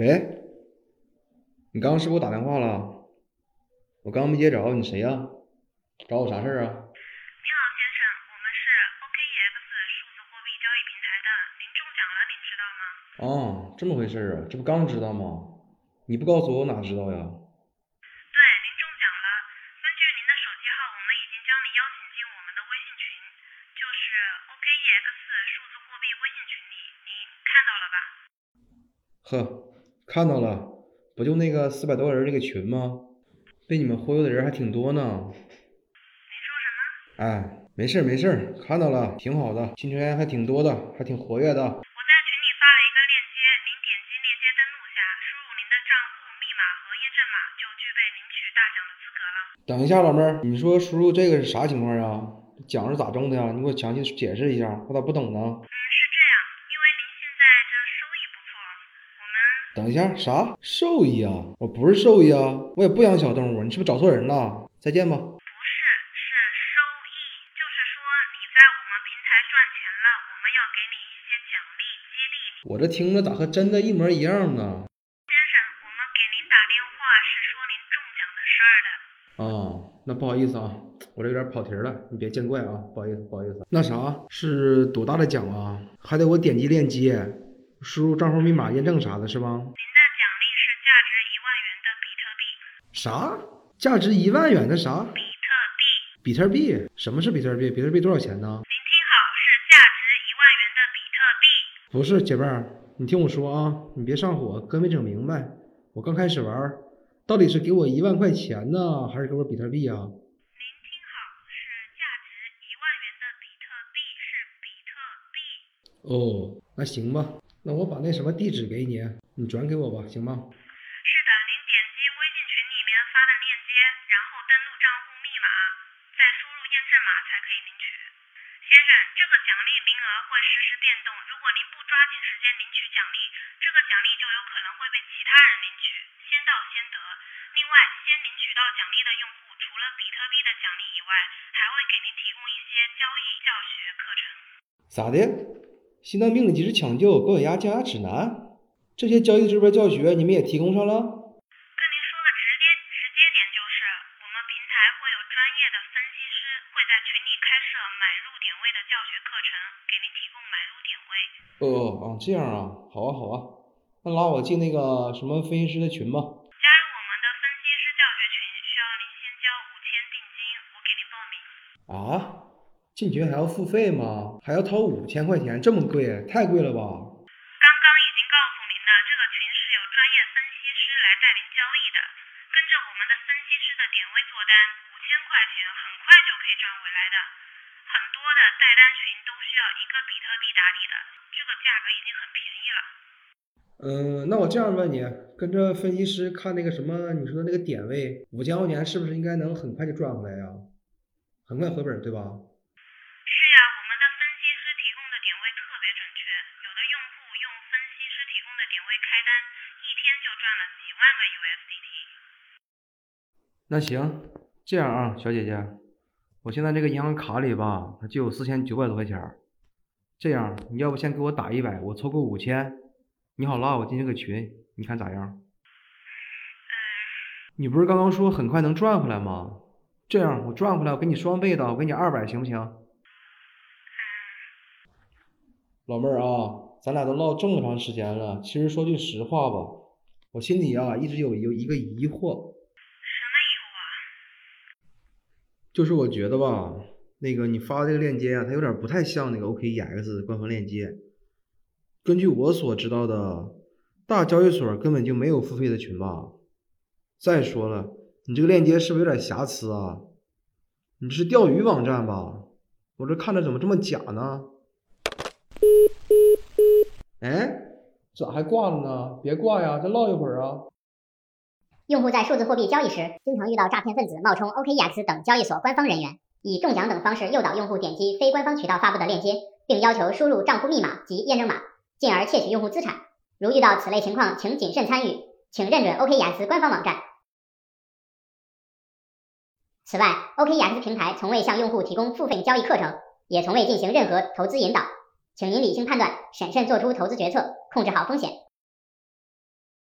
喂，你刚刚是给我打电话了？我刚刚没接着，你谁呀？找我啥事儿啊？你好，先生，我们是 OKEX 数字货币交易平台的，您中奖了，您知道吗？哦，这么回事儿啊？这不刚知道吗？你不告诉我，我哪知道呀？对，您中奖了。根据您的手机号，我们已经将您邀请进我们的微信群，就是 OKEX 数字货币微信群里，您看到了吧？呵，看到了，不就那个四百多个人那个群吗？被你们忽悠的人还挺多呢。您说什么？哎，没事儿没事儿，看到了，挺好的，新成员还挺多的，还挺活跃的。我在群里发了一个链接，您点击链接登录下，输入您的账户密码和验证码，就具备领取大奖的资格了。等一下，老妹儿，你说输入这个是啥情况呀？奖是咋中的呀？你给我详细解释一下，我咋不懂呢？嗯，是等一下，啥兽医啊？我不是兽医啊，我也不养小动物，你是不是找错人了？再见吧。不是，是收益，就是说你在我们平台赚钱了，我们要给你一些奖励，激励你。我这听着咋和真的一模一样呢？先生，我们给您打电话是说您中奖的事儿的。哦，那不好意思啊，我这有点跑题了，你别见怪啊，不好意思，不好意思。那啥是多大的奖啊？还得我点击链接，输入账号密码验证啥的，是吧？您的奖励是价值一万元的比特币。啥？价值一万元的啥？比特币，比特币？什么是比特币？比特币多少钱呢？您听好，是价值一万元的比特币。不是姐妹儿，你听我说啊，你别上火，哥没整明白。我刚开始玩儿，到底是给我一万块钱呢，还是给我比特币啊？您听好，是价值一万元的比特币，是比特币。哦，那行吧，那我把那什么地址给你，你转给我吧，行吗？是的，您点击微信群里面发的链接，然后登录账户密码，再输入验证码才可以领取。先生，这个奖励名额会实时变动，如果您不抓紧时间领取奖励，这个奖励就有可能会被其他人领取，先到先得。另外，先领取到奖励的用户，除了比特币的奖励以外，还会给您提供一些交易教学课程。咋的？心脏病的及时抢救、高血压降压指南，这些交易指标教学你们也提供上了？跟您说的直接直接点就是，我们平台会有专业的分析师会在群里开设买入点位的教学课程，给您提供买入点位。哦哦哦，这样啊，好啊好啊，那拉我进那个什么分析师的群吧。加入我们的分析师教学群需要您先交五千定金，我给您报名。啊？进群还要付费吗？还要掏五千块钱，这么贵，太贵了吧？刚刚已经告诉您了，这个群是有专业分析师来带您交易的，跟着我们的分析师的点位做单，五千块钱很快就可以赚回来的。很多的带单群都需要一个比特币打底的，这个价格已经很便宜了。嗯，那我这样问你，跟着分析师看那个什么，你说的那个点位，五千块钱是不是应该能很快就赚回来呀？很快回本，对吧？准确，有的用户用分析师提供的点位开单，一天就赚了几万个 USDT。那行，这样啊，小姐姐，我现在这个银行卡里吧，它就有四千九百多块钱儿。这样，你要不先给我打一百，我凑够五千，你好拉我进这个群，你看咋样？嗯，你不是刚刚说很快能赚回来吗？这样，我赚回来，我给你双倍的，我给你二百，行不行？老妹儿啊，咱俩都唠这么长时间了，其实说句实话吧，我心里啊一直有有一个疑惑，什么疑惑啊？就是我觉得吧，那个你发这个链接啊，它有点不太像那个 OKEX 官方链接。根据我所知道的，大交易所根本就没有付费的群吧？再说了，你这个链接是不是有点瑕疵啊？你这是钓鱼网站吧？我这看着怎么这么假呢？哎，咋还挂了呢？别挂呀，再唠一会儿啊。用户在数字货币交易时，经常遇到诈骗分子冒充 OKEX 等交易所官方人员，以中奖等方式诱导用户点击非官方渠道发布的链接，并要求输入账户密码及验证码，进而窃取用户资产。如遇到此类情况，请谨慎参与，请认准 OKEX 官方网站。此外，OKEX 平台从未向用户提供付费交易课程，也从未进行任何投资引导，请您理性判断，审慎做出投资决策，控制好风险。